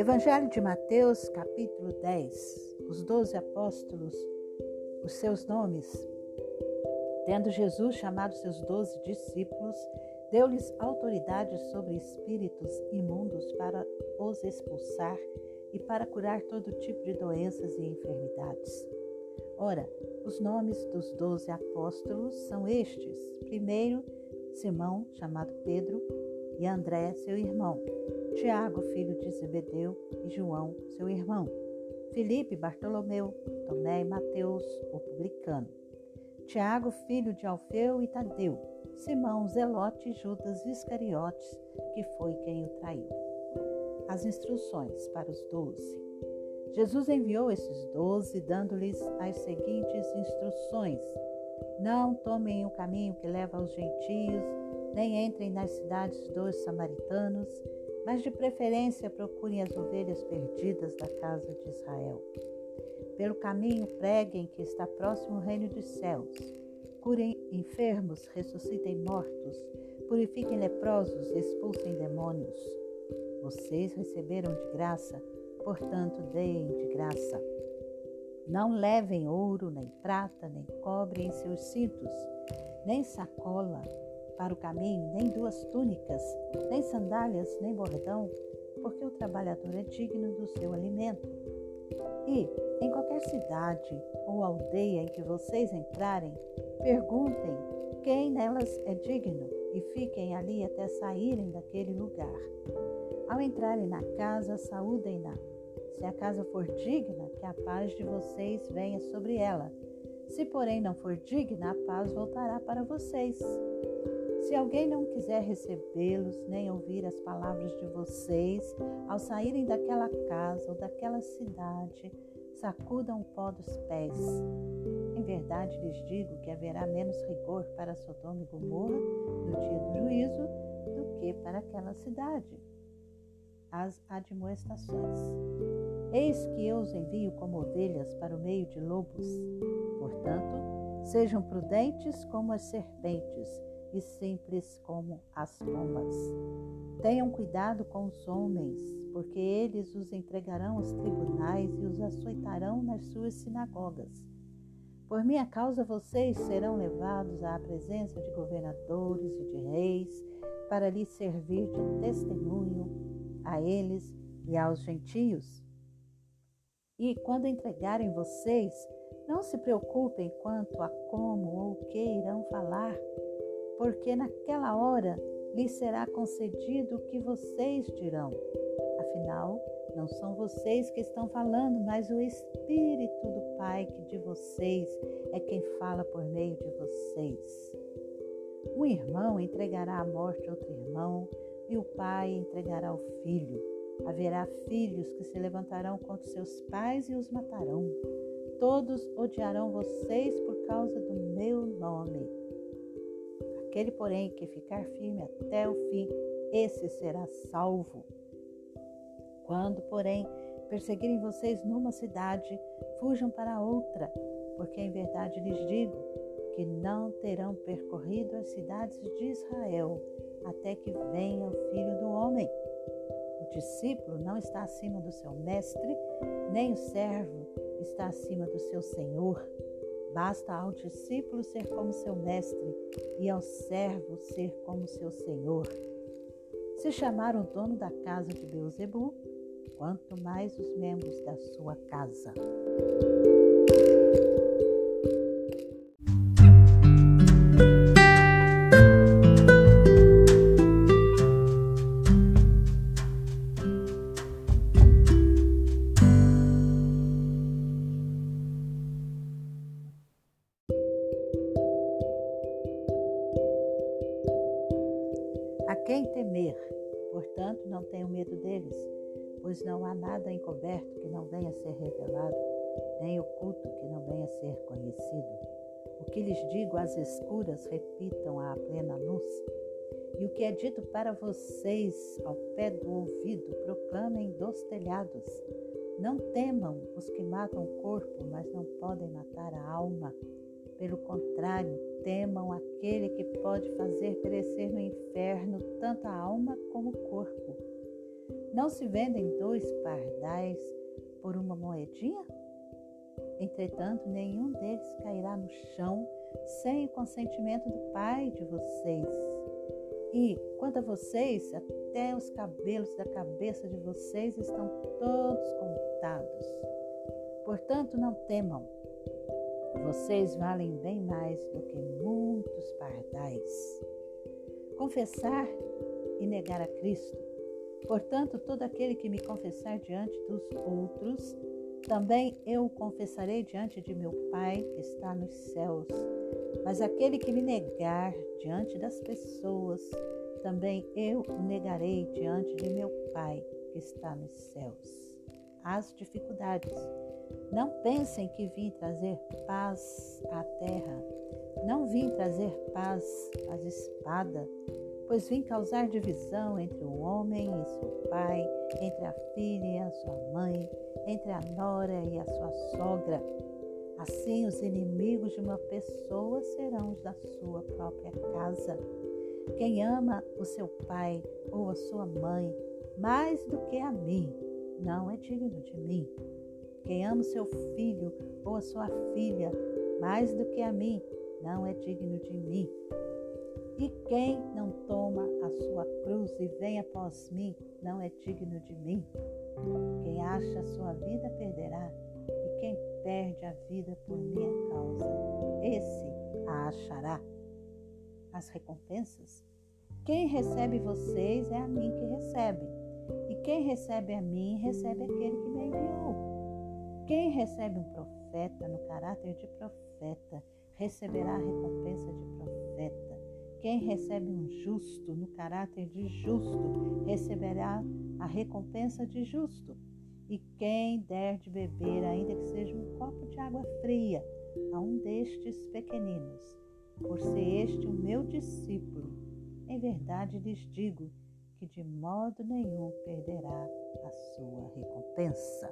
Evangelho de Mateus, capítulo 10. Os doze apóstolos, os seus nomes. Tendo Jesus chamado seus doze discípulos, deu-lhes autoridade sobre espíritos imundos para os expulsar e para curar todo tipo de doenças e enfermidades. Ora, os nomes dos doze apóstolos são estes: primeiro, Simão, chamado Pedro, e André, seu irmão, Tiago, filho de Zebedeu, e João, seu irmão, Felipe, Bartolomeu, Tomé e Mateus, o publicano, Tiago, filho de Alfeu e Tadeu, Simão, Zelote e Judas Iscariotes, que foi quem o traiu. As instruções para os doze. Jesus enviou esses doze, dando-lhes as seguintes instruções: Não tomem o caminho que leva aos gentios, nem entrem nas cidades dos samaritanos, mas de preferência procurem as ovelhas perdidas da casa de Israel. Pelo caminho preguem que está próximo o reino dos céus. Curem enfermos, ressuscitem mortos, purifiquem leprosos, expulsem demônios. Vocês receberam de graça portanto, deem de graça. Não levem ouro, nem prata, nem cobre em seus cintos, nem sacola para o caminho, nem duas túnicas, nem sandálias, nem bordão, porque o trabalhador é digno do seu alimento. E, em qualquer cidade ou aldeia em que vocês entrarem, perguntem quem nelas é digno e fiquem ali até saírem daquele lugar. Ao entrarem na casa, saúdem-na. Se a casa for digna, que a paz de vocês venha sobre ela. Se, porém, não for digna, a paz voltará para vocês. Se alguém não quiser recebê-los, nem ouvir as palavras de vocês, ao saírem daquela casa ou daquela cidade, sacudam o pó dos pés. Em verdade lhes digo que haverá menos rigor para Sodoma e Gomorra no dia do juízo do que para aquela cidade as admoestações. Eis que eu os envio como ovelhas para o meio de lobos. Portanto, sejam prudentes como as serpentes e simples como as pombas. Tenham cuidado com os homens, porque eles os entregarão aos tribunais e os açoitarão nas suas sinagogas. Por minha causa vocês serão levados à presença de governadores e de reis para lhes servir de testemunho a eles e aos gentios. E quando entregarem vocês, não se preocupem quanto a como ou o que irão falar, porque naquela hora lhes será concedido o que vocês dirão. Afinal, não são vocês que estão falando, mas o Espírito do Pai que de vocês é quem fala por meio de vocês. Um irmão entregará à morte outro irmão, e o pai entregará o filho. Haverá filhos que se levantarão contra seus pais e os matarão. Todos odiarão vocês por causa do meu nome. Aquele, porém, que ficar firme até o fim, esse será salvo. Quando, porém, perseguirem vocês numa cidade, fujam para outra, porque em verdade lhes digo que não terão percorrido as cidades de Israel até que venha o Filho do Homem. O discípulo não está acima do seu mestre, nem o servo está acima do seu senhor. Basta ao discípulo ser como seu mestre e ao servo ser como seu senhor. Se chamar o dono da casa de Beuzebu, quanto mais os membros da sua casa. Quem temer? Portanto, não tenho medo deles, pois não há nada encoberto que não venha a ser revelado, nem oculto que não venha a ser conhecido. O que lhes digo às escuras, repitam à plena luz. E o que é dito para vocês ao pé do ouvido, proclamem dos telhados. Não temam os que matam o corpo, mas não podem matar a alma. Pelo contrário, temam aquele que pode fazer perecer no inferno tanto a alma como o corpo. Não se vendem dois pardais por uma moedinha? Entretanto, nenhum deles cairá no chão sem o consentimento do Pai de vocês. E quanto a vocês, até os cabelos da cabeça de vocês estão todos contados. Portanto, não temam. Vocês valem bem mais do que muitos pardais. Confessar e negar a Cristo. Portanto, todo aquele que me confessar diante dos outros, também eu o confessarei diante de meu Pai que está nos céus. Mas aquele que me negar diante das pessoas, também eu o negarei diante de meu Pai que está nos céus. As dificuldades. Não pensem que vim trazer paz à terra. Não vim trazer paz às espadas, pois vim causar divisão entre o homem e seu pai, entre a filha e a sua mãe, entre a nora e a sua sogra. Assim, os inimigos de uma pessoa serão os da sua própria casa. Quem ama o seu pai ou a sua mãe mais do que a mim, não é digno de mim. Quem ama o seu filho ou a sua filha mais do que a mim, não é digno de mim. E quem não toma a sua cruz e vem após mim, não é digno de mim. Quem acha a sua vida perderá, e quem perde a vida por minha causa, esse a achará. As recompensas? Quem recebe vocês é a mim que recebe, e quem recebe a mim recebe aquele que me enviou. Quem recebe um profeta no caráter de profeta receberá a recompensa de profeta. Quem recebe um justo no caráter de justo receberá a recompensa de justo. E quem der de beber, ainda que seja um copo de água fria, a um destes pequeninos, por ser este o meu discípulo, em verdade lhes digo que de modo nenhum perderá a sua recompensa.